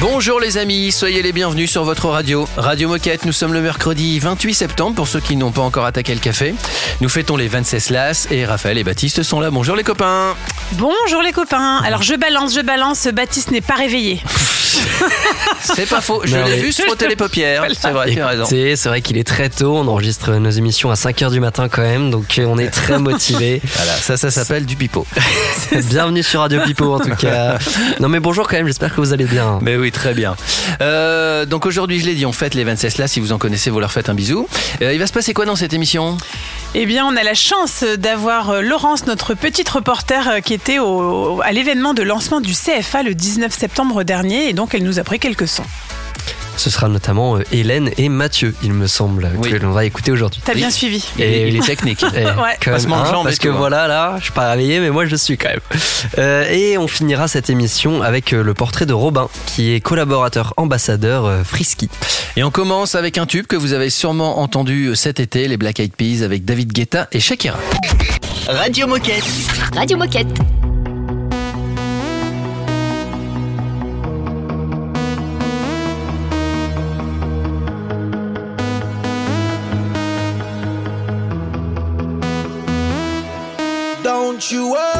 Bonjour les amis, soyez les bienvenus sur votre radio. Radio Moquette, nous sommes le mercredi 28 septembre pour ceux qui n'ont pas encore attaqué le café. Nous fêtons les 26 LAS et Raphaël et Baptiste sont là. Bonjour les copains. Bonjour les copains. Alors je balance, je balance, Baptiste n'est pas réveillé. C'est pas faux, je l'ai mais- vu se frotter les paupières. C'est vrai, tu as raison. C'est vrai qu'il est très tôt, on enregistre nos émissions à 5h du matin quand même, donc euh, on est très motivés. Voilà, ça, ça s'appelle du pipeau. Bienvenue sur Radio Pipo en tout cas. Non mais bonjour quand même, j'espère que vous allez bien. Mais oui, très bien. Euh, donc aujourd'hui, je l'ai dit, on fête les 26 LAS. Si vous en connaissez, vous leur faites un bisou. Euh, il va se passer quoi dans cette émission? Eh bien, on a la chance d'avoir Laurence, notre petite reporter, qui était au- à l'événement de lancement du CFA le 19 septembre dernier, et donc elle nous a pris quelques sons. Ce sera notamment euh, Hélène et Mathieu, il me semble, Oui. que l'on va écouter aujourd'hui. T'as bien suivi il, Et est- il oui. est technique. Eh, Ouais. même, hein, et parce que tout, hein. voilà, là, je suis pas réveillé, mais moi je suis quand même. Euh, et on finira cette émission avec euh, le portrait de Robin, qui est collaborateur ambassadeur euh, Frisky. Et on commence avec un tube que vous avez sûrement entendu cet été, les Black Eyed Peas avec David Guetta et Shakira. Radio Moquette. Radio Moquette. Don't you worry,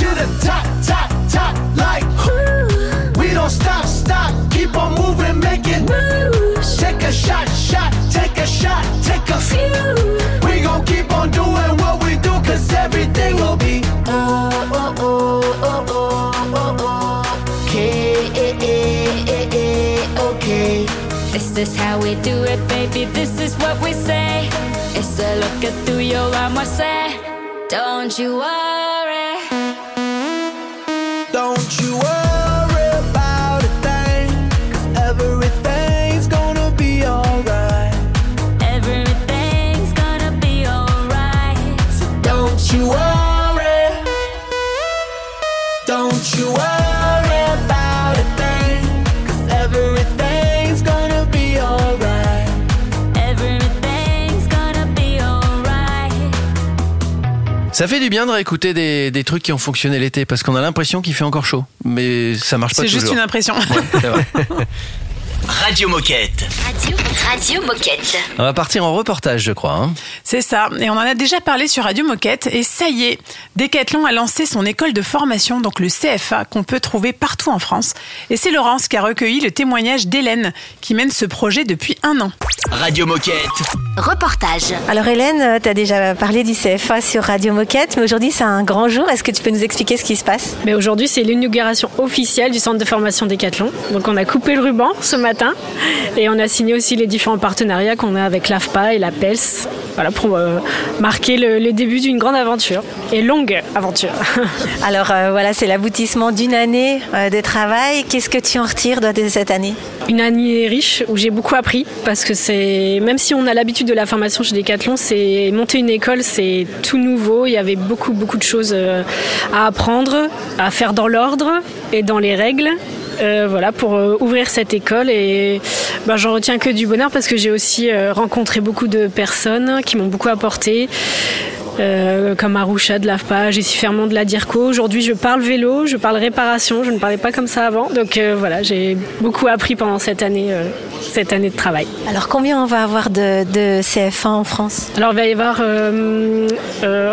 to the top, top, top, like whoo. We don't stop, stop, keep on moving, make it moves. Take a shot, shot, take a shot, take a few. We gon' keep on doing what we do, cause everything will be oh, oh, oh, oh, oh, oh, oh. Okay, eh, eh, eh, okay. This is how we do it, baby. This is what we say. It's a look at through your armor, say. Don't you worry. Ça fait du bien de réécouter des, des trucs qui ont fonctionné l'été parce qu'on a l'impression qu'il fait encore chaud. Mais ça marche pas C'est toujours. juste une impression. Ouais, c'est. Radio Moquette. Radio, Radio Moquette. On va partir en reportage, je crois. hein. C'est ça. Et on en a déjà parlé sur Radio Moquette. Et ça y est, Decathlon a lancé son école de formation, donc le CFA, qu'on peut trouver partout en France. Et c'est Laurence qui a recueilli le témoignage d'Hélène, qui mène ce projet depuis un an. Radio Moquette. Reportage. Alors Hélène, tu as déjà parlé du CFA sur Radio Moquette, mais aujourd'hui c'est un grand jour. Est-ce que tu peux nous expliquer ce qui se passe? Mais aujourd'hui, c'est l'inauguration officielle du centre de formation Décathlon. Donc, on a coupé le ruban ce matin et on a signé aussi les différents partenariats qu'on a avec l'AFPA et la PELS. Voilà, pour euh, marquer le, le début d'une grande aventure et longue aventure. Alors euh, voilà, c'est l'aboutissement d'une année euh, de travail. Qu'est-ce que tu en retires de cette année? Une année riche où j'ai beaucoup appris parce que c'est même si on a l'habitude de la formation chez Decathlon, c'est monter une école, c'est tout nouveau. Il y avait beaucoup beaucoup de choses à apprendre, à faire dans l'ordre et dans les règles. Euh, voilà pour euh, ouvrir cette école et ben, j'en retiens que du bonheur parce que j'ai aussi euh, rencontré beaucoup de personnes qui m'ont beaucoup apporté. Euh, comme Arusha de l'AFPA, Jessie Fermont de la DIRCO. Aujourd'hui, je parle vélo, je parle réparation. Je ne parlais pas comme ça avant. Donc euh, voilà, j'ai beaucoup appris pendant cette année, euh, cette année de travail. Alors combien on va avoir de, de CFA en France? Alors, il va y avoir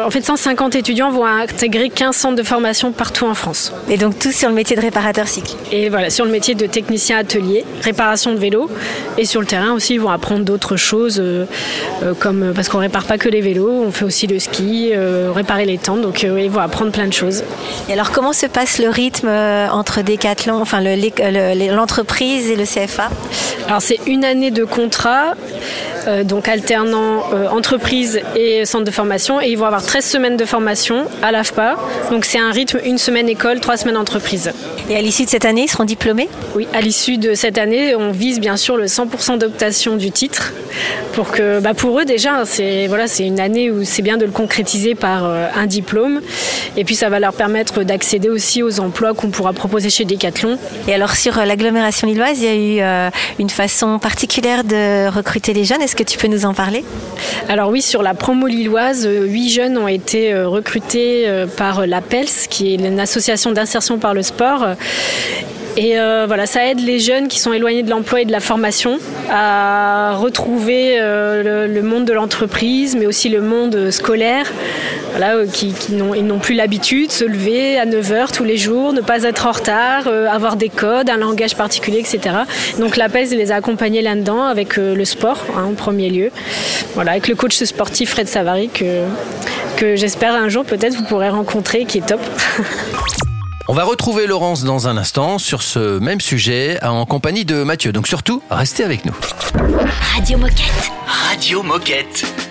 en fait 150 étudiants vont intégrer 15 centres de formation partout en France. Et donc tous sur le métier de réparateur cycle. Et voilà, sur le métier de technicien atelier, réparation de vélo. Et sur le terrain aussi, ils vont apprendre d'autres choses, comme parce qu'on répare pas que les vélos, on fait aussi le ski, euh, réparer les tentes. Donc euh, ils vont apprendre plein de choses. Et alors comment se passe le rythme euh, entre Decathlon, enfin le- l'entreprise et le CFA Alors c'est une année de contrat, euh, donc alternant euh, entreprise et centre de formation. Et ils vont avoir 13 semaines de formation à l'AFPA. Donc c'est un rythme, une semaine école, trois semaines entreprise. Et à l'issue de cette année, ils seront diplômés? Oui, à l'issue de cette année, on vise bien sûr le 100% d'optation du titre. Pour que, bah pour eux déjà, c'est voilà, c'est une année où c'est bien de le concrétiser par euh, un diplôme. Et puis ça va leur permettre d'accéder aussi aux emplois qu'on pourra proposer chez Decathlon. Et alors sur euh, l'agglomération lilloise, il y a eu euh, une façon particulière de recruter les jeunes. Est-ce que tu peux nous en parler? Alors oui, sur la promo lilloise, huit jeunes ont été recrutés par l'APELS, qui est une association d'insertion par le sport. Et euh, voilà, ça aide les jeunes qui sont éloignés de l'emploi et de la formation à retrouver euh, le, monde de l'entreprise, mais aussi le monde scolaire. Voilà, euh, qui, qui n'ont, ils n'ont plus l'habitude de se lever à 9h tous les jours, ne pas être en retard, euh, avoir des codes, un langage particulier, etc. Donc l'APES les a accompagnés là-dedans avec euh, le sport hein, en premier lieu. Voilà, avec le coach sportif Fred Savary que, que j'espère un jour peut-être vous pourrez rencontrer, qui est top. On va retrouver Laurence dans un instant sur ce même sujet en compagnie de Mathieu. Donc surtout, restez avec nous. Radio Moquette. Radio Moquette.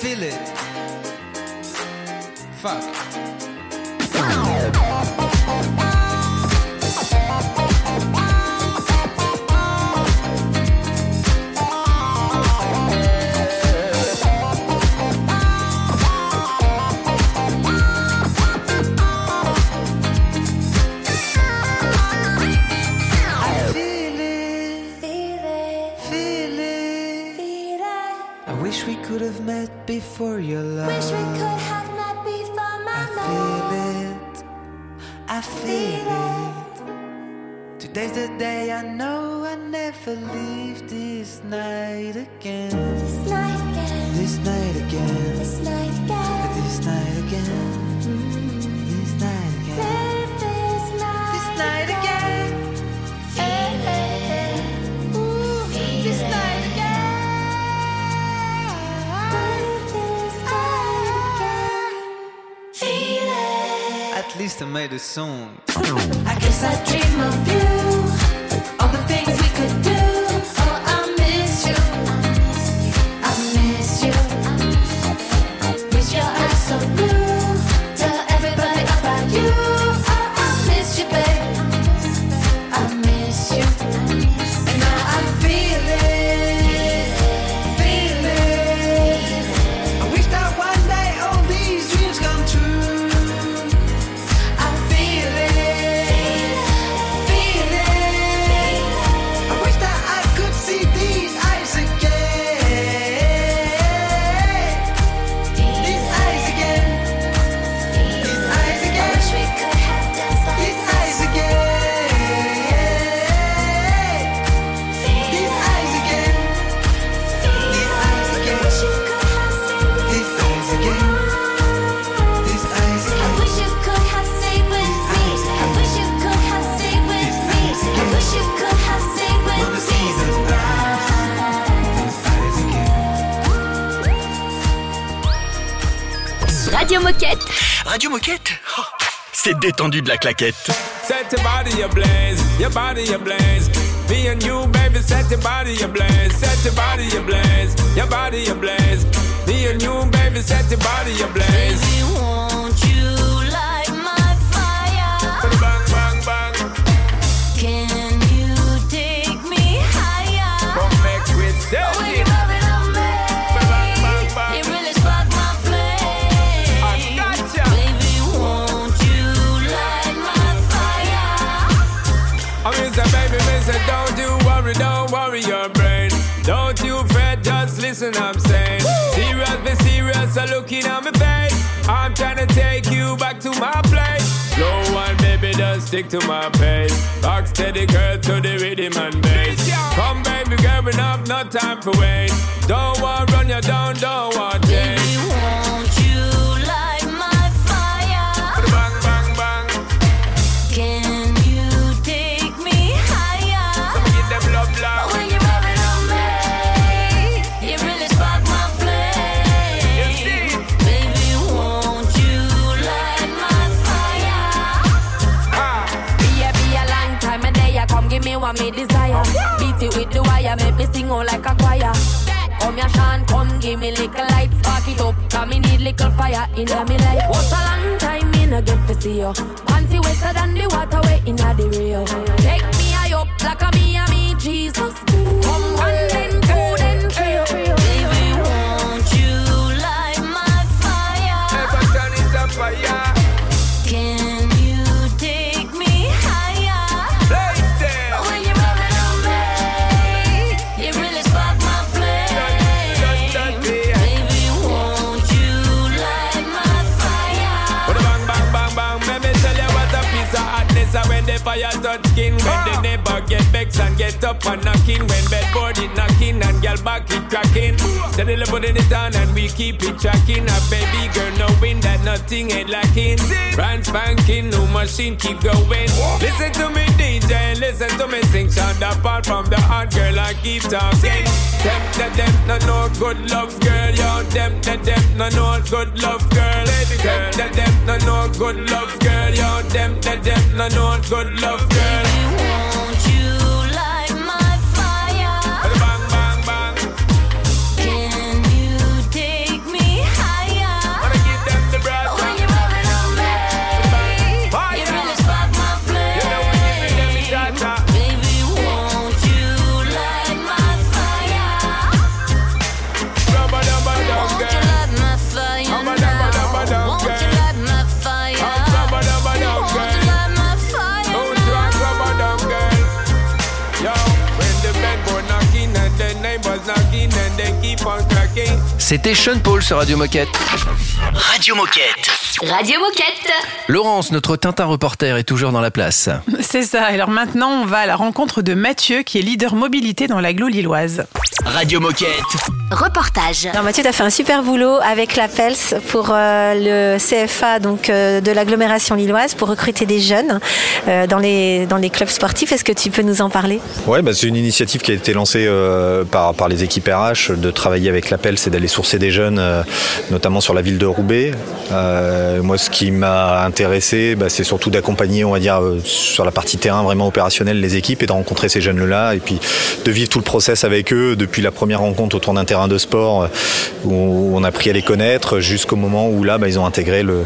feel it. Fuck. It. Day I know I never leave this night again. This night again. This night again. This night again. This night again. Mm-hmm. This night again. This night. This night again. This night again. This night again. Feel it. At least I made a song. I guess I dream of you. C'est détendu de la claquette. Set your body ablaze, your body ablaze. Me and you, baby, set your body ablaze. Set your body ablaze, your body ablaze. Me and you, baby, set your body ablaze. Worry, don't worry your brain. Don't you fret, just listen, I'm saying. Serious, be serious, I'm looking at my face. I'm trying to take you back to my place. Slow one, baby, just stick to my pace. Rock steady, girl, to the rhythm and bass. Come, baby, girl, up, no time for wait. Don't want run you down, don't want change. Give me desire. Beat it with the wire, make me sing out like a choir. Come here, Sean, come give me little light, spark it up. Cause me need little fire in me life. What a long time me no get to see you. Panty wetter than the water way in the Rio. Take me high up like a me and me Jesus. Come one then two then three. Baby, won't you light my fire? Ever turn it up fire. hard skin when they get vexed and get up and knocking. When bedboard it knocking and girl back it cracking. Steadily putting it on and we keep it tracking. A baby girl knowing that nothing ain't lacking. Brand spanking, new machine keep going. Listen to me DJ, listen to me sing. Sound apart from the hot girl I keep talking. Them, them, them, no, no good love girl. Yo, them, them, them, no, no good love girl. Baby girl, them, them, no, no good love girl. Yo, them, them, them, no, no good love girl. C'était Sean Paul sur Radio Moquette. Radio Moquette. Radio Moquette. Laurence, notre Tintin reporter, est toujours dans la place. C'est ça. Alors maintenant, on va à la rencontre de Mathieu, qui est leader mobilité dans l'agglo lilloise. Radio Moquette. Reportage. Alors Mathieu, tu as fait un super boulot avec la PELS pour euh, le CFA donc, euh, de l'agglomération lilloise pour recruter des jeunes euh, dans, les, dans les clubs sportifs. Est-ce que tu peux nous en parler? Ouais, bah, c'est une initiative qui a été lancée euh, par, par les équipes RH de travailler avec l'APEL, c'est d'aller sourcer des jeunes, euh, notamment sur la ville de Roubaix. Euh, moi, ce qui m'a intéressé, bah, c'est surtout d'accompagner, on va dire, euh, sur la partie terrain vraiment opérationnelle les équipes et de rencontrer ces jeunes-là et puis de vivre tout le process avec eux depuis la première rencontre autour d'un terrain de sport euh, où on a appris à les connaître jusqu'au moment où là, bah, ils ont intégré le,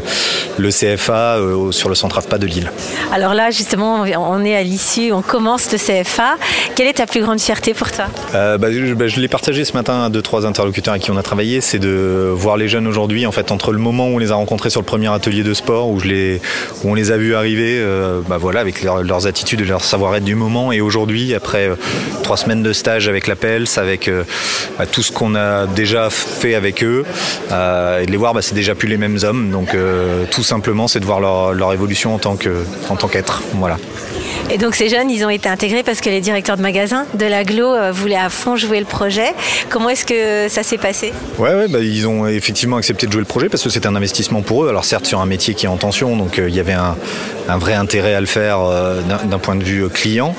le CFA euh, sur le centre AFPA de Lille. Alors là, justement, on est à l'issue, on commence le CFA. Quelle est ta plus grande fierté pour toi? Euh, bah, je bah, je l'ai partagé ce matin à deux trois interlocuteurs avec qui on a travaillé, c'est de voir les jeunes aujourd'hui en fait entre le moment où on les a rencontrés sur le premier atelier de sport où je les où on les a vus arriver euh, voilà avec leur- leurs attitudes et leur savoir-être du moment et aujourd'hui après trois semaines de stage avec la PELS avec tout ce qu'on a déjà fait avec eux euh, et de les voir bah, c'est déjà plus les mêmes hommes donc euh, tout simplement c'est de voir leur, leur évolution en tant qu'être voilà. Et donc ces jeunes, ils ont été intégrés parce que les directeurs de magasins de l'agglo euh, voulaient à fond jouer le projet. Comment est-ce que ça s'est passé? Ouais, ouais bah, ils ont effectivement accepté de jouer le projet parce que c'était un investissement pour eux. Alors certes sur un métier qui est en tension, donc euh, il y avait un, un vrai intérêt à le faire euh, d'un point de vue client,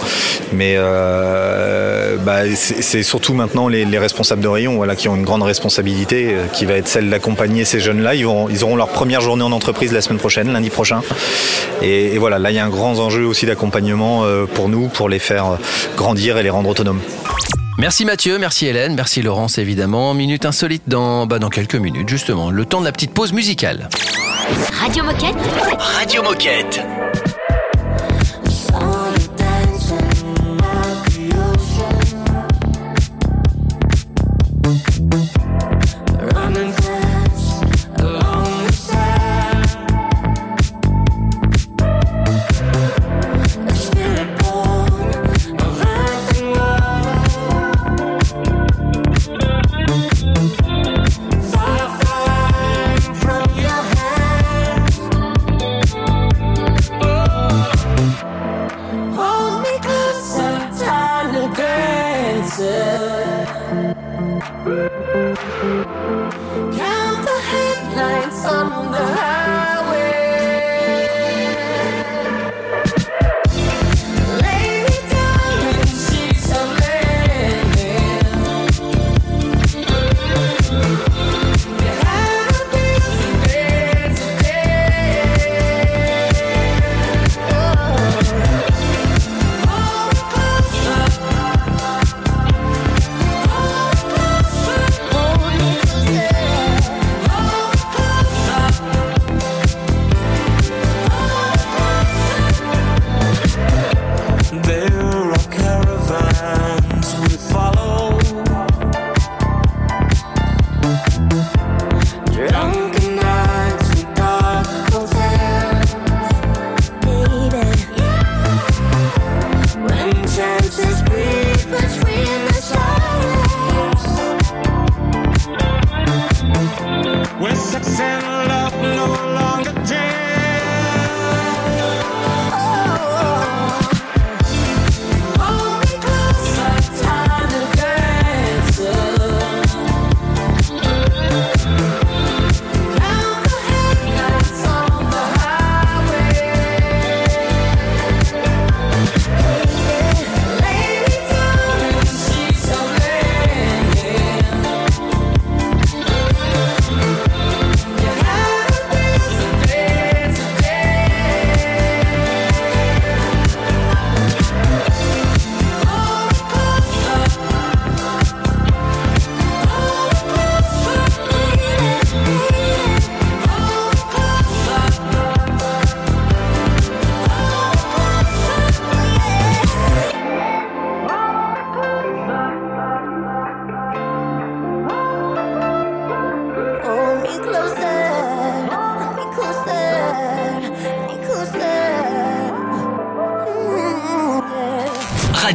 mais euh, bah, c'est c'est surtout maintenant les, les responsables de rayon voilà, qui ont une grande responsabilité euh, qui va être celle d'accompagner ces jeunes-là. Ils, vont- ils auront leur première journée en entreprise la semaine prochaine, lundi prochain. Et, et voilà, là il y a un grand enjeu aussi d'accompagnement euh, pour nous, pour les faire euh, grandir et les rendre autonomes. Merci Mathieu, merci Hélène, merci Laurence évidemment. Minute insolite dans, bah, dans quelques minutes justement. Le temps de la petite pause musicale. Radio Moquette. Radio Moquette.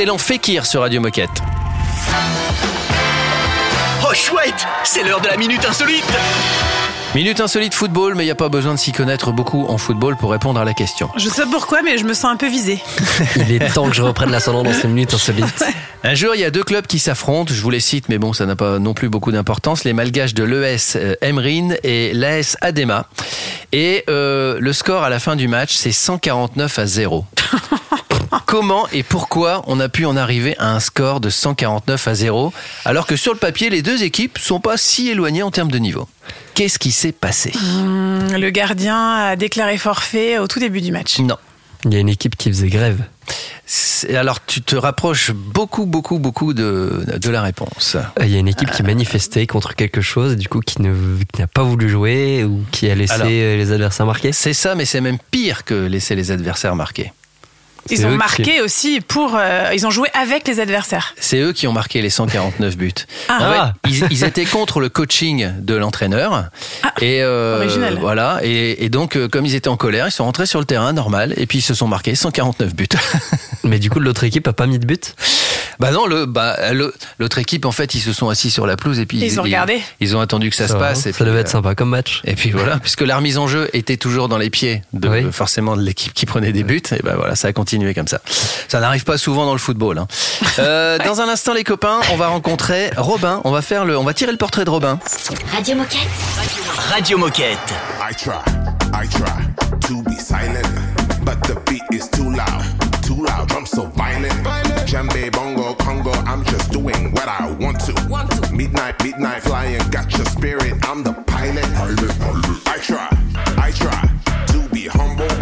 Excellent Fekir sur Radio Moquette. Oh chouette, c'est l'heure de la minute insolite. Minute insolite football, mais il n'y a pas besoin de s'y connaître beaucoup en football pour répondre à la question. Je sais pourquoi, mais je me sens un peu visée. Il est temps que je reprenne l'ascendant dans ces minutes insolites. Un jour, il y a deux clubs qui s'affrontent. Je vous les cite, mais bon, ça n'a pas non plus beaucoup d'importance. Les Malgaches de l'ES euh, Emrin et l'AS Adema. Et euh, le score à la fin du match, c'est 149 à 0. Comment et pourquoi on a pu en arriver à un score de 149 à 0 alors que sur le papier, les deux équipes sont pas si éloignées en termes de niveau Qu'est-ce qui s'est passé? Hum, Le gardien a déclaré forfait au tout début du match. Non. Il y a une équipe qui faisait grève. Alors, tu te rapproches beaucoup, beaucoup, beaucoup de, de la réponse. Euh, Il y a une équipe qui manifestait contre quelque chose, et du coup qui ne- qui n'a pas voulu jouer ou qui a laissé Alors, les adversaires marquer. C'est ça, mais c'est même pire que laisser les adversaires marquer. Ils ont qui- marqué aussi pour. euh, ils ont joué avec les adversaires. C'est eux qui ont marqué les 149 buts. Ah. En Ah. ils, ils étaient contre le coaching de l'entraîneur. et euh, original. voilà. Et, et donc, euh, comme ils étaient en colère, ils sont rentrés sur le terrain normal et puis ils se sont marqués 149 buts. Mais du coup, l'autre équipe a pas mis de but? bah non, le, bah, l'autre équipe, en fait, ils se sont assis sur la pelouse et puis Ils ont regardé. Ils, ont attendu que ça, se va, passe. Et ça puis, devait euh, être sympa comme match. Et puis voilà, puisque la remise en jeu était toujours dans les pieds de Oui. forcément de l'équipe qui prenait des buts, et ben voilà, ça a continué comme ça. Ça n'arrive pas souvent dans le football. hein. Euh, dans un instant, les copains, on va rencontrer Robin. On va faire le, on va tirer le portrait de Robin. Radio Moquette. Radio Moquette. I try, I try to be silent, but the beat is too loud, too loud. Drum so violent, djembe, bongo, congo. I'm just doing what I want to. Midnight, midnight flying, got your spirit. I'm the pilot. I try, I try to be humble.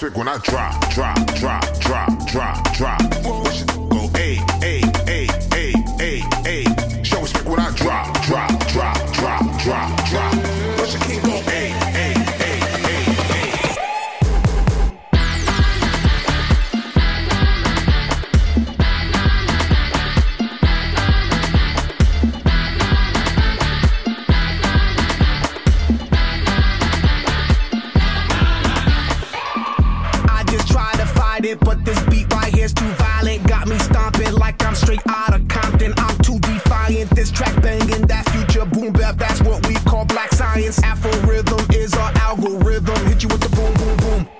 Respect when I drop, drop, drop, drop, drop, drop. Watch it go, hey, hey, hey, hey, hey, hey. Show respect when I drop, drop, drop, drop, drop, drop. Beat right here's too violent. Got me stomping like I'm straight out of Compton. I'm too defiant. This track banging, that future boom bap, that's what we call black science. Afro rhythm is our algorithm. Hit you with the boom, boom, boom.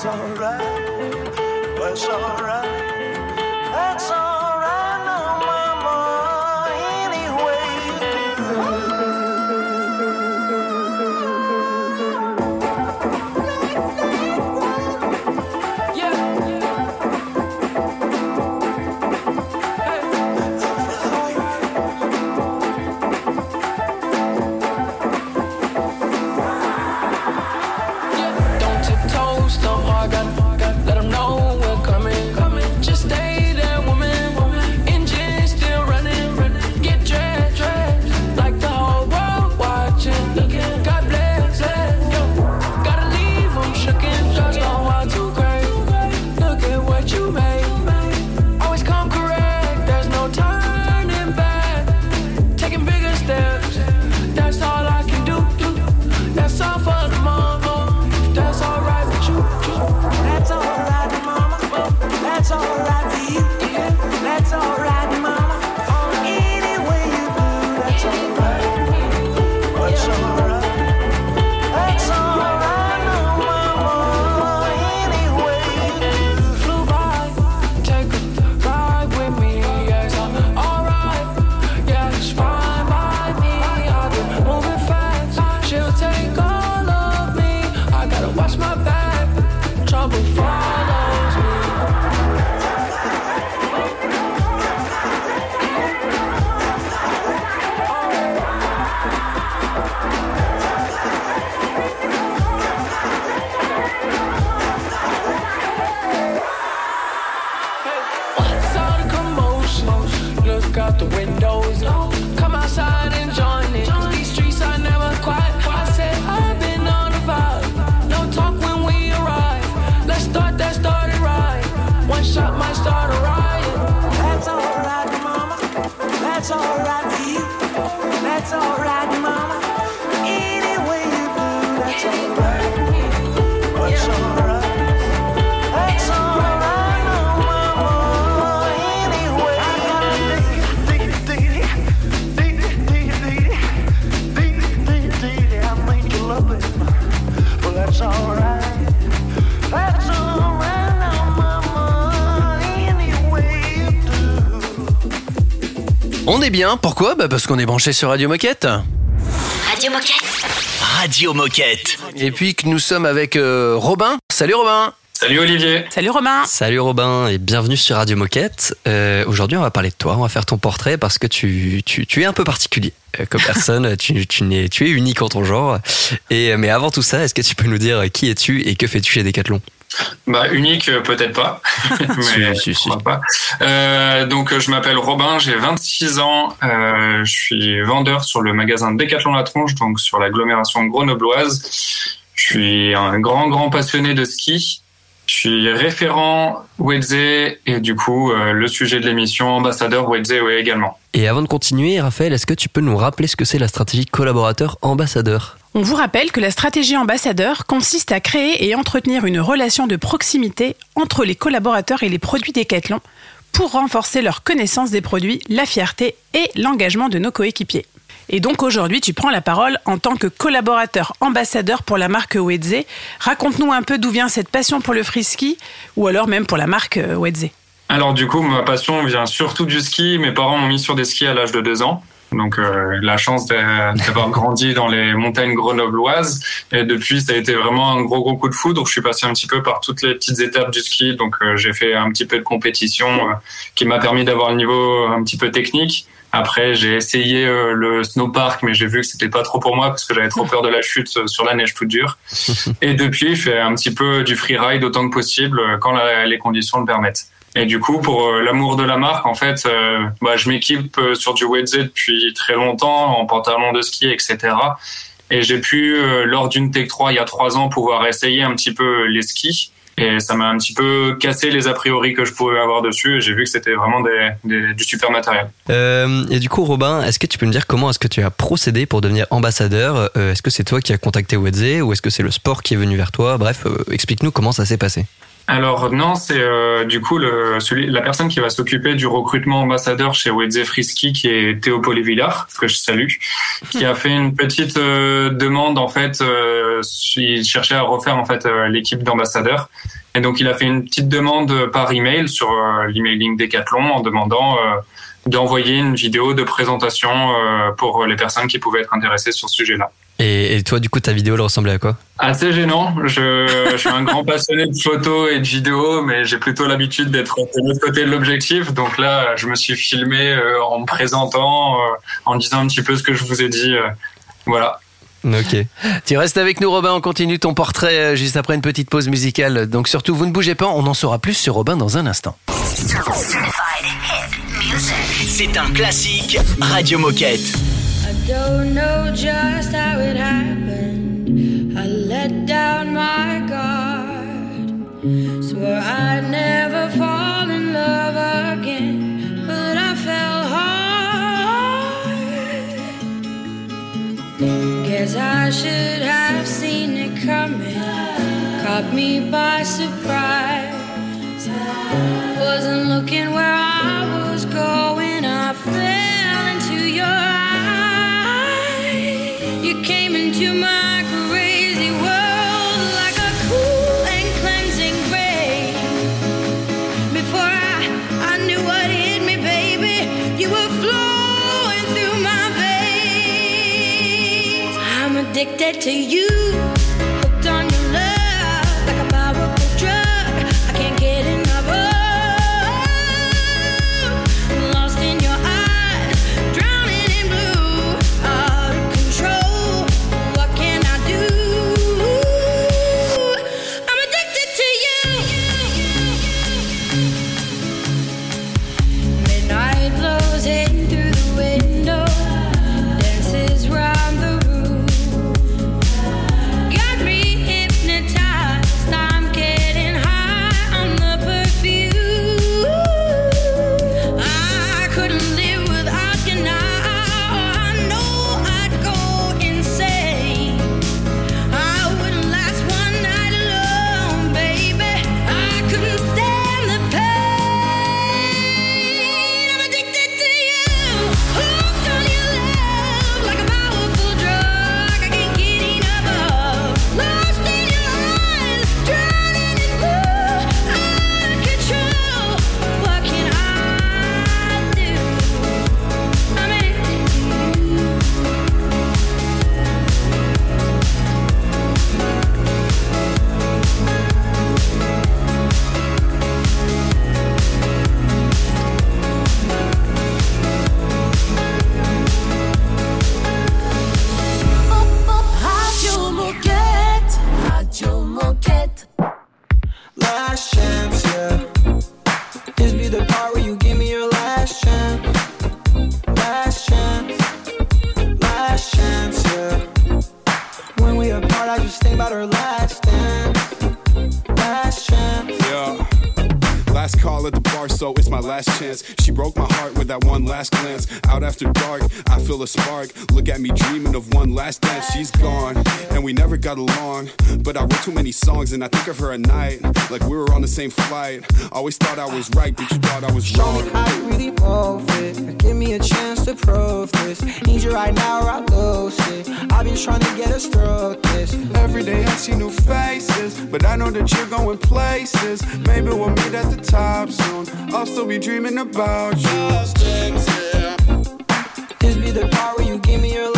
Any way you do, that's alright. That's alright. Est bien, pourquoi? Bah Parce qu'on est branché sur Radio Moquette. Radio Moquette. Radio Moquette. Et puis que nous sommes avec euh, Robin. Salut Robin Salut Olivier. Salut Romain. Salut Robin et bienvenue sur Radio Moquette. Euh, Aujourd'hui, on va parler de toi, on va faire ton portrait parce que tu, tu, tu es un peu particulier euh, comme personne, tu, tu, n'es, tu es unique en ton genre. Et, mais avant tout ça, est-ce que tu peux nous dire qui es-tu et que fais-tu chez Decathlon? Bah unique euh, peut-être pas, mais Si, si, pas. Euh, donc euh, je m'appelle Robin, j'ai 26 ans, euh, je suis vendeur sur le magasin Décathlon La Tronche, donc sur l'agglomération grenobloise. Je suis un grand grand passionné de ski. Je suis référent Wedze et du coup euh, le sujet de l'émission ambassadeur Wedze ouais, également. Et avant de continuer, Raphaël, est-ce que tu peux nous rappeler ce que c'est la stratégie collaborateur-ambassadeur On vous rappelle que la stratégie ambassadeur consiste à créer et entretenir une relation de proximité entre les collaborateurs et les produits Decathlon pour renforcer leur connaissance des produits, la fierté et l'engagement de nos coéquipiers. Et donc aujourd'hui, tu prends la parole en tant que collaborateur ambassadeur pour la marque Wedze. Raconte-nous un peu d'où vient cette passion pour le frisky ou alors même pour la marque euh, Wedze. Alors du coup, ma passion vient surtout du ski. Mes parents m'ont mis sur des skis à l'âge de deux ans. Donc euh, la chance d'a- d'avoir grandi dans les montagnes grenobloises. Et depuis, ça a été vraiment un gros gros coup de foudre. Je suis passé un petit peu par toutes les petites étapes du ski. Donc euh, j'ai fait un petit peu de compétition euh, qui m'a permis d'avoir le niveau un petit peu technique. Après, j'ai essayé euh, le snowpark, mais j'ai vu que c'était pas trop pour moi parce que j'avais trop peur de la chute euh, sur la neige toute dure. Et depuis, je fais un petit peu du freeride autant que possible euh, quand la- les conditions le permettent. Et du coup, pour l'amour de la marque, en fait, euh, bah, je m'équipe sur du Wedze depuis très longtemps, en pantalon de ski, etc. Et j'ai pu, euh, lors d'une Tech 3 il y a trois ans, pouvoir essayer un petit peu les skis. Et ça m'a un petit peu cassé les a priori que je pouvais avoir dessus. J'ai vu que c'était vraiment du super matériel. Euh, Et du coup, Robin, est-ce que tu peux me dire comment est-ce que tu as procédé pour devenir ambassadeur? Euh, Est-ce que c'est toi qui as contacté Wedze ou est-ce que c'est le sport qui est venu vers toi? Bref, euh, explique-nous comment ça s'est passé. Alors non, c'est euh, du coup le, celui, la personne qui va s'occuper du recrutement ambassadeur chez Wedze Frisky, qui est Théo Polévillard, que je salue, qui a fait une petite euh, demande en fait. euh, il cherchait à refaire en fait euh, l'équipe d'ambassadeurs, et donc il a fait une petite demande par email sur l'emailing Decathlon en demandant d'envoyer une vidéo de présentation pour les personnes qui pouvaient être intéressées sur ce sujet-là. Et, et toi, du coup, ta vidéo, elle ressemblait à quoi? Assez gênant. Je, je suis un grand passionné de photos et de vidéos, mais j'ai plutôt l'habitude d'être de l'autre côté de l'objectif. Donc là, je me suis filmé euh, en me présentant, euh, en disant un petit peu ce que je vous ai dit. euh, voilà. Ok. Tu restes avec nous Robin, on continue ton portrait juste après une petite pause musicale. Donc surtout, vous ne bougez pas, on en saura plus sur Robin dans un instant. C'est un classique Radio Moquette. I don't know just how it happened. I let down my guard. Swore I'd never fall in love again, but I fell hard. Guess I should addicted to you, feel a spark. Look at me dreaming of one last dance. She's gone, and we never got along. But I wrote too many songs, and I think of her at night. Like we were on the same flight. Always thought I was right, but you thought I was Show wrong. me how you really move it. Give me a chance to prove this. Need you right now or I lose it. I've been trying to get us through this. Every day I see new faces, but I know that you're going places. Maybe we'll meet at the top soon. I'll still be dreaming about you. This be the where you give me your last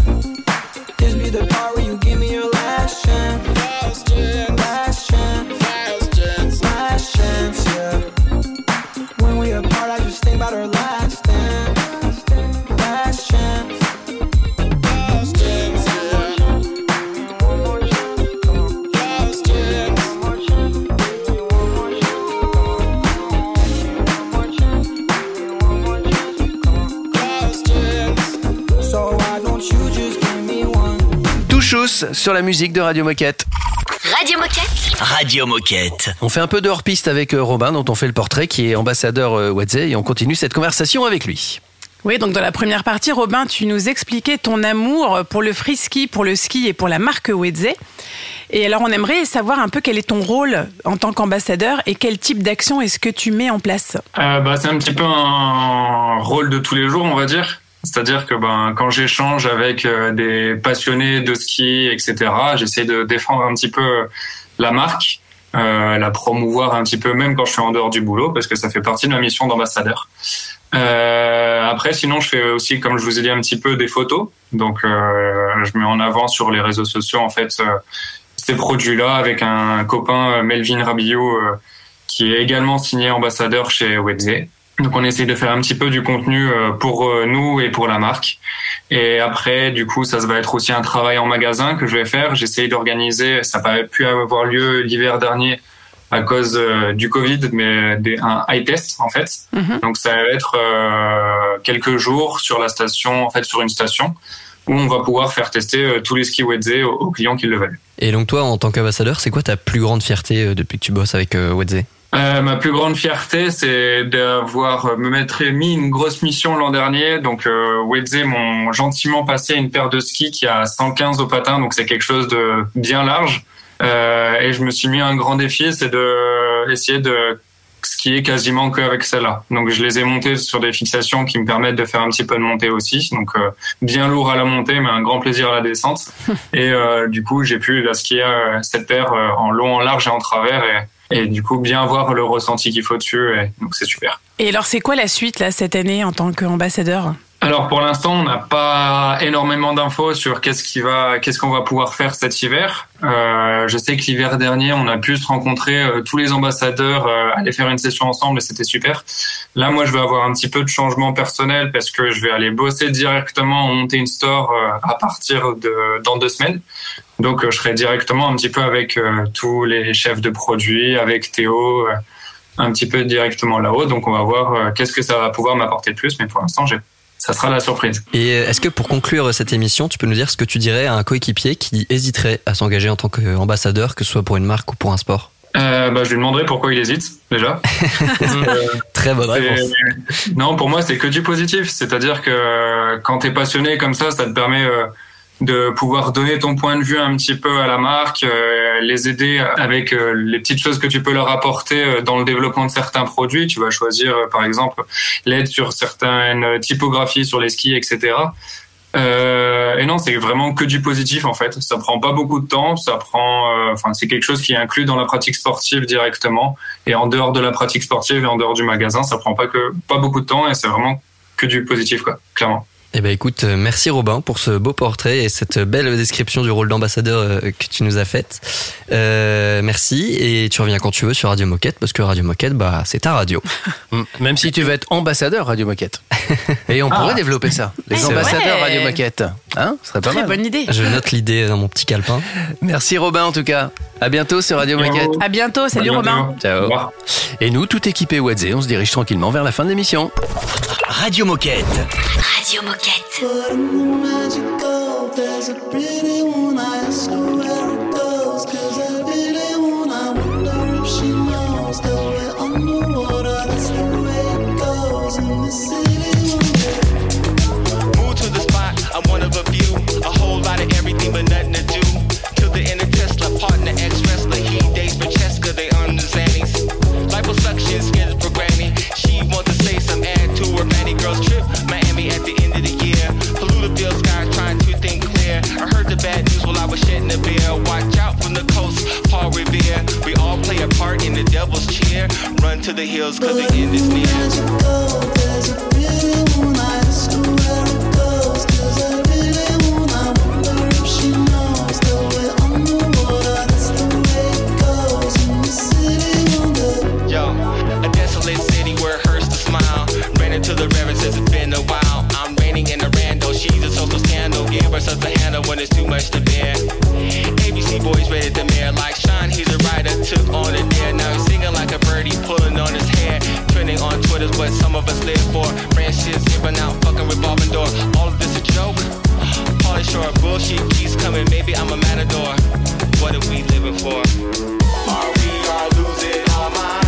the part where you give me your last chance. Last chance. Last chance. Last chance. Last chance, yeah. When we apart, I just think about our last Sur la musique de Radio Moquette. Radio Moquette. Radio Moquette. On fait un peu de hors-piste avec euh, Robin, dont on fait le portrait, qui est ambassadeur euh, Wadze, et on continue cette conversation avec lui. Oui, donc dans la première partie, Robin, tu nous expliquais ton amour pour le free ski, pour le ski et pour la marque Wedze. Et alors, on aimerait savoir un peu quel est ton rôle en tant qu'ambassadeur et quel type d'action est-ce que tu mets en place? Euh, bah, c'est un petit peu un rôle de tous les jours, on va dire. C'est-à-dire que ben, quand j'échange avec euh, des passionnés de ski, etc., j'essaie de défendre un petit peu la marque, euh, la promouvoir un petit peu, même quand je suis en dehors du boulot, parce que ça fait partie de ma mission d'ambassadeur. Euh, après, sinon, je fais aussi, comme je vous ai dit, un petit peu des photos. Donc, euh, je mets en avant sur les réseaux sociaux, en fait, euh, ces produits-là avec un copain, euh, Melvin Rabillo, euh, qui est également signé ambassadeur chez Wedze. Donc, on essaye de faire un petit peu du contenu euh, pour euh, nous et pour la marque. Et après, du coup, ça va être aussi un travail en magasin que je vais faire. J'essaye d'organiser, ça n'a pas pu avoir lieu l'hiver dernier à cause euh, du Covid, mais des, un eye test en fait. Donc ça va être quelques jours sur la station, en fait sur une station où on va pouvoir faire tester tous les skis Wedze aux, clients qui le veulent. Et donc toi, en tant qu'ambassadeur, c'est quoi ta plus grande fierté depuis que tu bosses avec euh, Wedze? Euh, ma plus grande fierté, c'est d'avoir euh, me mettre mis une grosse mission l'an dernier. Donc, euh, Wedze m'ont gentiment passé une paire de skis qui a 115 au patin, donc c'est quelque chose de bien large. Euh, et je me suis mis un grand défi, c'est de essayer de skier quasiment que avec celle-là. Donc, je les ai montés sur des fixations qui me permettent de faire un petit peu de montée aussi. Donc, euh, bien lourd à la montée, mais un grand plaisir à la descente. et euh, du coup, j'ai pu la skier euh, cette paire en long, en large et en travers. Et, et du coup, bien voir le ressenti qu'il faut dessus. Et donc, c'est super. Et alors, c'est quoi la suite là cette année en tant qu'ambassadeur? Alors pour l'instant, on n'a pas énormément d'infos sur qu'est-ce qui va, qu'est-ce qu'on va pouvoir faire cet hiver. Euh, je sais que l'hiver dernier, on a pu se rencontrer euh, tous les ambassadeurs, euh, aller faire une session ensemble et c'était super. Là, moi, je vais avoir un petit peu de changement personnel parce que je vais aller bosser directement, monter une store à partir de dans deux semaines. Donc, euh, je serai directement un petit peu avec euh, tous les chefs de produits, avec Théo. euh, un petit peu directement là-haut, donc on va voir qu'est-ce que ça va pouvoir m'apporter de plus, mais pour l'instant j'ai ça sera la surprise. Et est-ce que pour conclure cette émission, tu peux nous dire ce que tu dirais à un coéquipier qui hésiterait à s'engager en tant qu'ambassadeur, que ce soit pour une marque ou pour un sport? Euh, bah, je lui demanderai pourquoi il hésite déjà. Euh, Très bonne réponse. Non, pour moi, c'est que du positif. C'est-à-dire que quand tu es passionné comme ça, ça te permet euh, de pouvoir donner ton point de vue un petit peu à la marque, euh, les aider avec euh, les petites choses que tu peux leur apporter euh, dans le développement de certains produits. Tu vas choisir, par exemple, l'aide sur certaines typographies sur les skis, etc. Euh, et non, c'est vraiment que du positif en fait. Ça prend pas beaucoup de temps. Ça prend, enfin, c'est quelque chose qui est inclus dans la pratique sportive directement. Et en dehors de la pratique sportive et en dehors du magasin, ça prend pas que pas beaucoup de temps et c'est vraiment que du positif quoi, clairement. Eh ben écoute, euh, merci Robin pour ce beau portrait et cette belle description du rôle d'ambassadeur euh, que tu nous as faite. Euh, merci et tu reviens quand tu veux sur Radio Moquette parce que Radio Moquette, bah c'est ta radio. Mm. Même si tu veux être ambassadeur Radio Moquette. Et on Ah. pourrait développer ça. Les C'est ambassadeurs vrai. Radio Moquette. Hein Ce serait pas Très mal. bonne idée. Je note l'idée dans mon petit calepin. Merci Robin en tout cas. À bientôt sur Radio. Moquette. À bientôt, salut À bientôt. Robin. Ciao. Et nous, tout équipés Wadzé, on se dirige tranquillement vers la fin de l'émission. Radio Moquette. Radio Moquette. forget. But in the magic gold, there's a pretty shedding a beer. Watch out from the coast, Paul Revere. We all play a part in the devil's cheer. Run to the hills, cause the end is near. Boys rated the mayor like Sean, he's a writer, took on a dare. Now he's singing like a birdie, pulling on his hair. Trending on Twitter's what some of us live for. Friendships giving out, fucking revolving door. All of this a joke? Pauly Shore, bullshit keeps coming, maybe I'm a matador. What are we living for? Are we all losing our minds?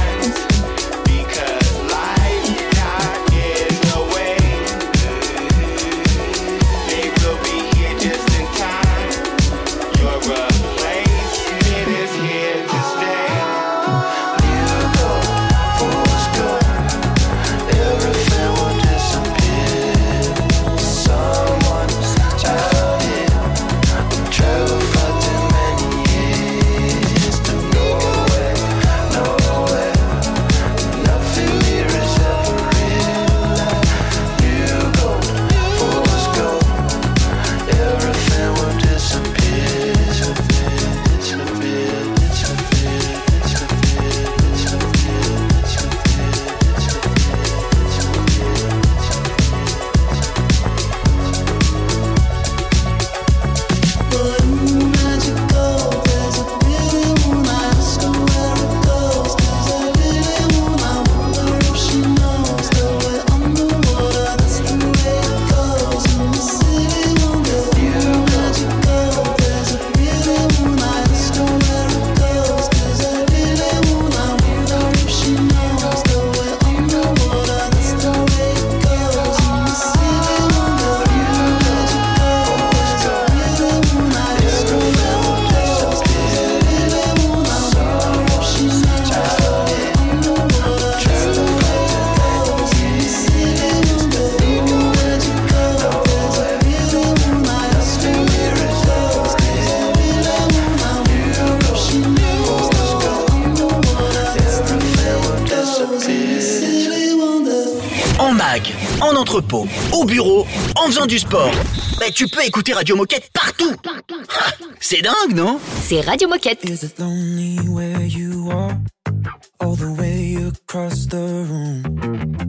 Au bureau, en faisant du sport. Bah, tu peux écouter Radio Moquette partout. Ah, C'est dingue, non? C'est Radio Moquette. Is it lonely where you are? All the way across the room.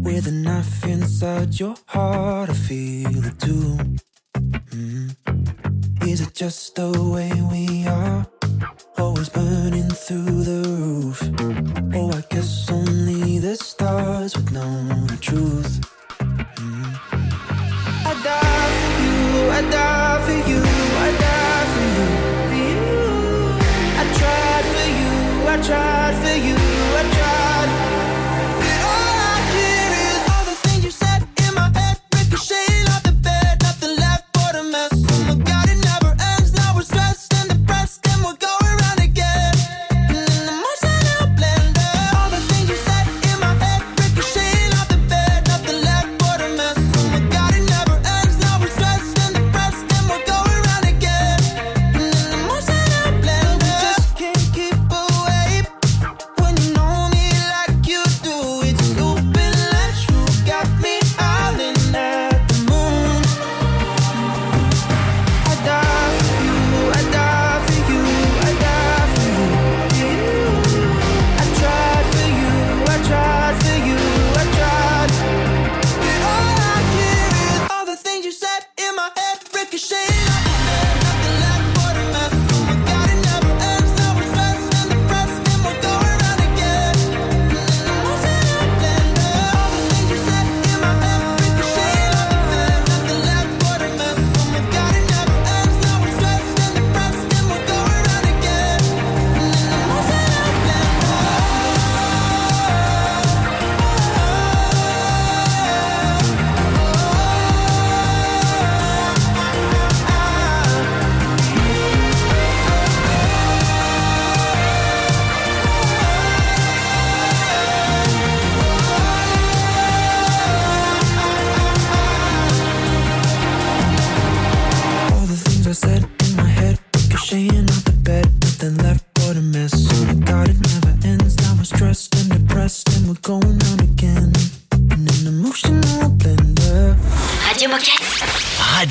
With a knife inside your heart, I feel it too. Mm. Is it just the way we are? Always burning through the roof. Oh, I guess you,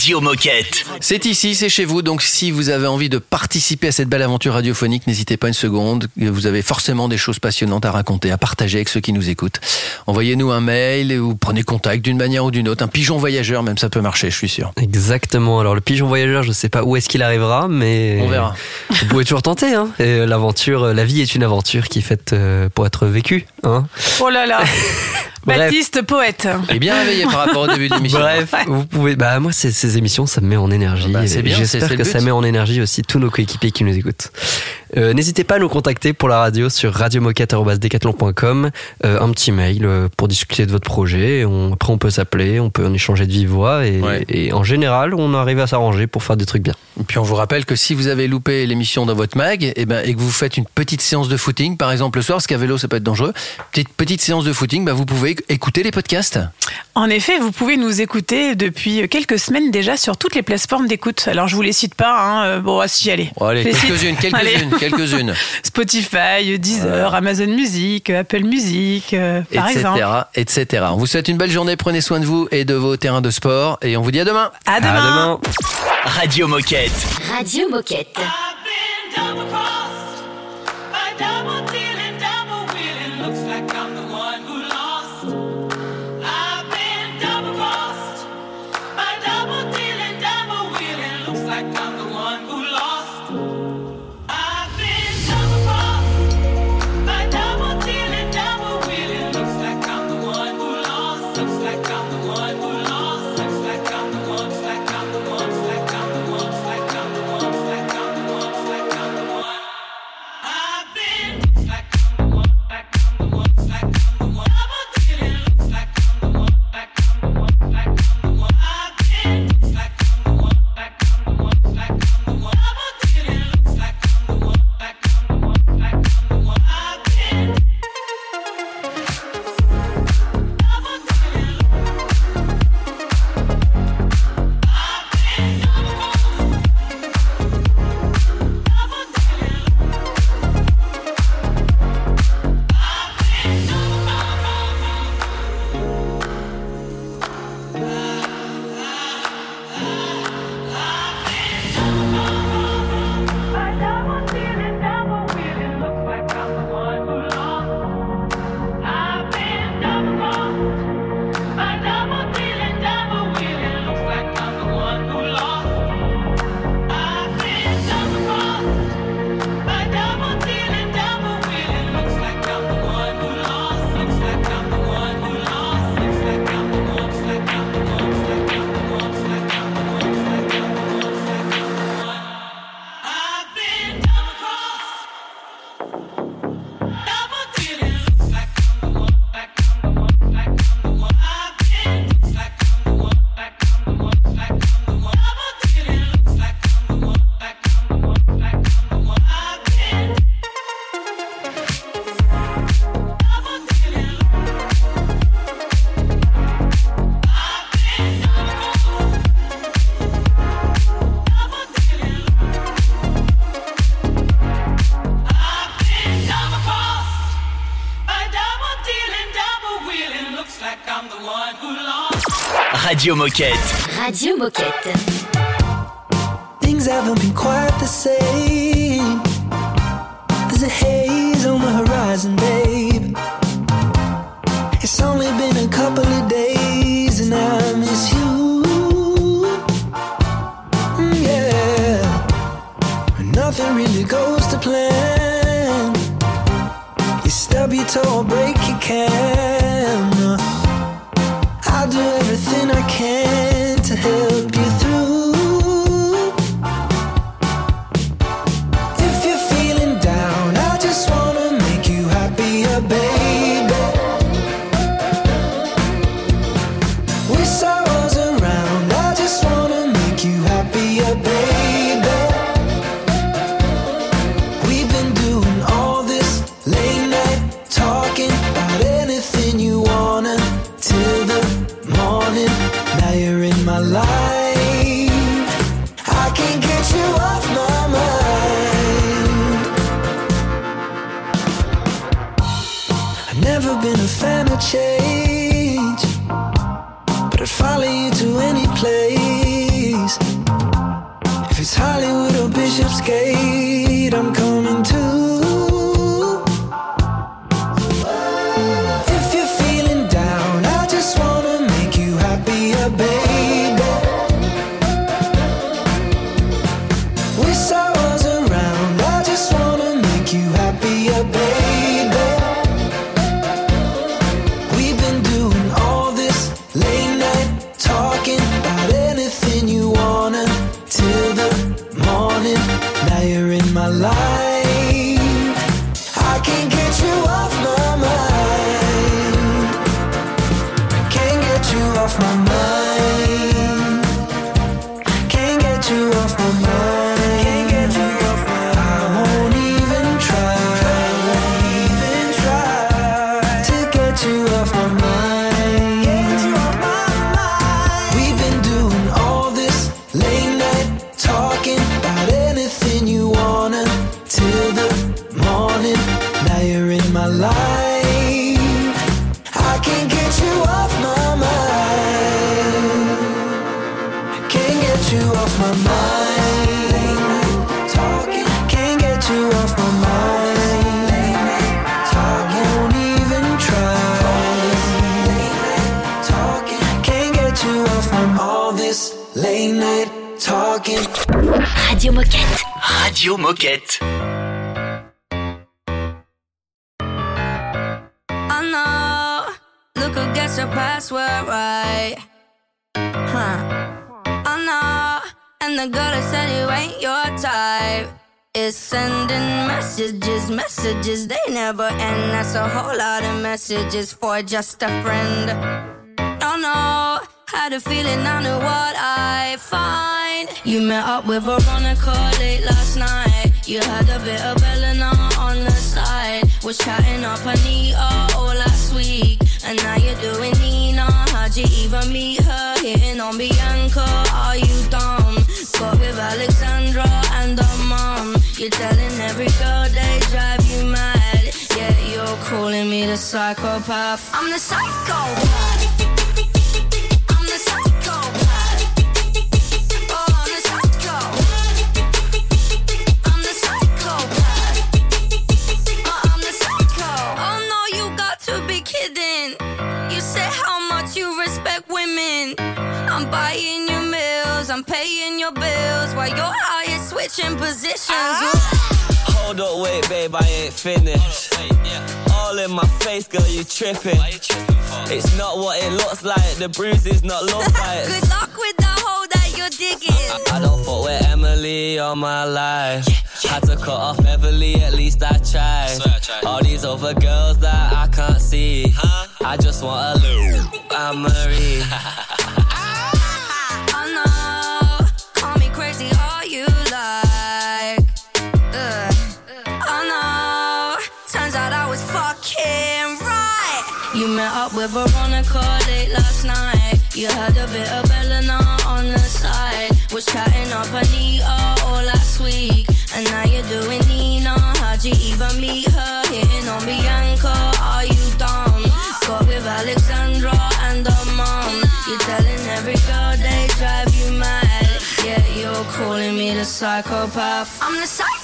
Radio Moquette. C'est ici, c'est chez vous. Donc, si vous avez envie de participer à cette belle aventure radiophonique, n'hésitez pas une seconde. Vous avez forcément des choses passionnantes à raconter, à partager avec ceux qui nous écoutent. Envoyez-nous un mail ou prenez contact d'une manière ou d'une autre. Un pigeon voyageur, même ça peut marcher, je suis sûr. Exactement. Alors le pigeon voyageur, je sais pas où est-ce qu'il arrivera, mais On verra. Vous pouvez toujours tenter. Hein. Et L'aventure, la vie est une aventure qui est faite euh, pour être vécue. Hein. Oh là là Bref. Baptiste, poète. Et bien réveillé par rapport au début de l'émission. Bref, vous pouvez. Bah moi, ces, ces émissions, ça me met en énergie. Bah, c'est bien, J'espère que ça met en énergie aussi tous nos coéquipiers qui nous écoutent. Euh, N'hésitez pas à nous contacter pour la radio sur radiomoquette.com, euh, un petit mail euh, pour discuter de votre projet. On- après, on peut s'appeler, on peut en échanger de vive voix et, Ouais. et en général, on arrive à s'arranger pour faire des trucs bien. Et puis on vous rappelle que si vous avez loupé l'émission dans votre mag, et, ben, et que vous faites une petite séance de footing, par exemple le soir, parce qu'à vélo ça peut être dangereux, petite, petite séance de footing, ben, vous pouvez écouter les podcasts. En effet, vous pouvez nous écouter depuis quelques semaines déjà sur toutes les plateformes d'écoute. Alors je vous les cite pas, hein. euh, bon, ah, si allez. Bon, allez, les cite. quelques-unes, Allez. quelques-unes, quelques-unes. Spotify, Deezer, Amazon Music, Apple Music, euh, par etc., exemple. etc. On vous souhaite une belle journée, prenez soin de vous et de vos terrains de sport, et on vous dit à demain. À demain. Radio Moquette. Radio Moquette. Radio Moquette. Radio Moquette. Things haven't been quite the same. Radio Moquette. Radio Moquette. I know. Look who gets your password right. Huh. I know. And the girl that said you ain't your type is sending messages, messages they never end. That's a whole lot of messages for just a friend. Oh no. Had a feeling I knew what I find. You met up with Veronica late last night. You had a bit of Elena on the side. Was chatting up Anita all last week. And now you're doing Nina. How'd you even meet her? Hitting on Bianca. Are you dumb? Got with Alexandra and her mom. You're telling every girl they drive you mad. Yeah, you're calling me the psychopath. I'm the psychopath. Buying your meals, I'm paying your bills while you're out here switching positions. Ah. Hold up, wait, babe, I ain't finished. All in my face, girl, you tripping. It's not what it looks like, the bruises not love bites. Good luck with the hole that you're digging. I don't fuck with Emily all my life. Had to cut off Beverly, at least I tried. All these other girls that I can't see. I just want a little Anne Marie. it up with Veronica late last night. You had a bit of Elena on the side. Was chatting up Anita all last week. And now you're doing Nina. How'd you even meet her? Hitting on Bianca. Are you dumb? Got with Alexandra and her mom. You're telling every girl they drive you mad. Yeah, you're calling me the psychopath. I'm the psycho.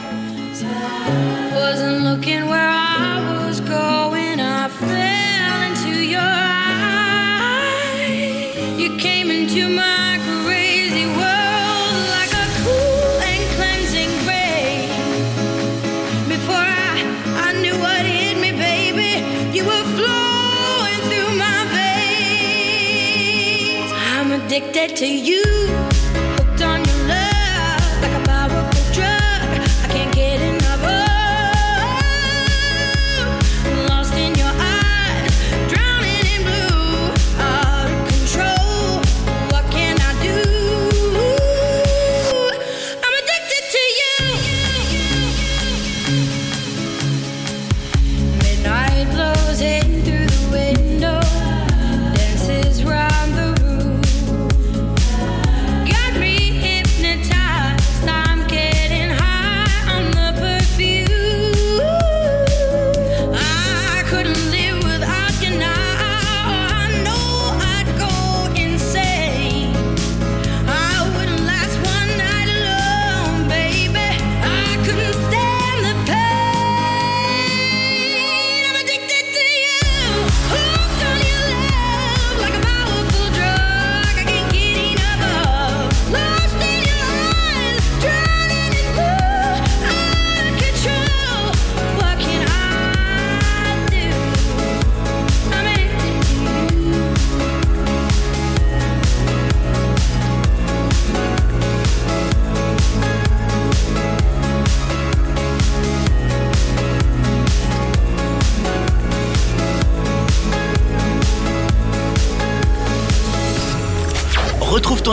wasn't looking where I was going. I fell into your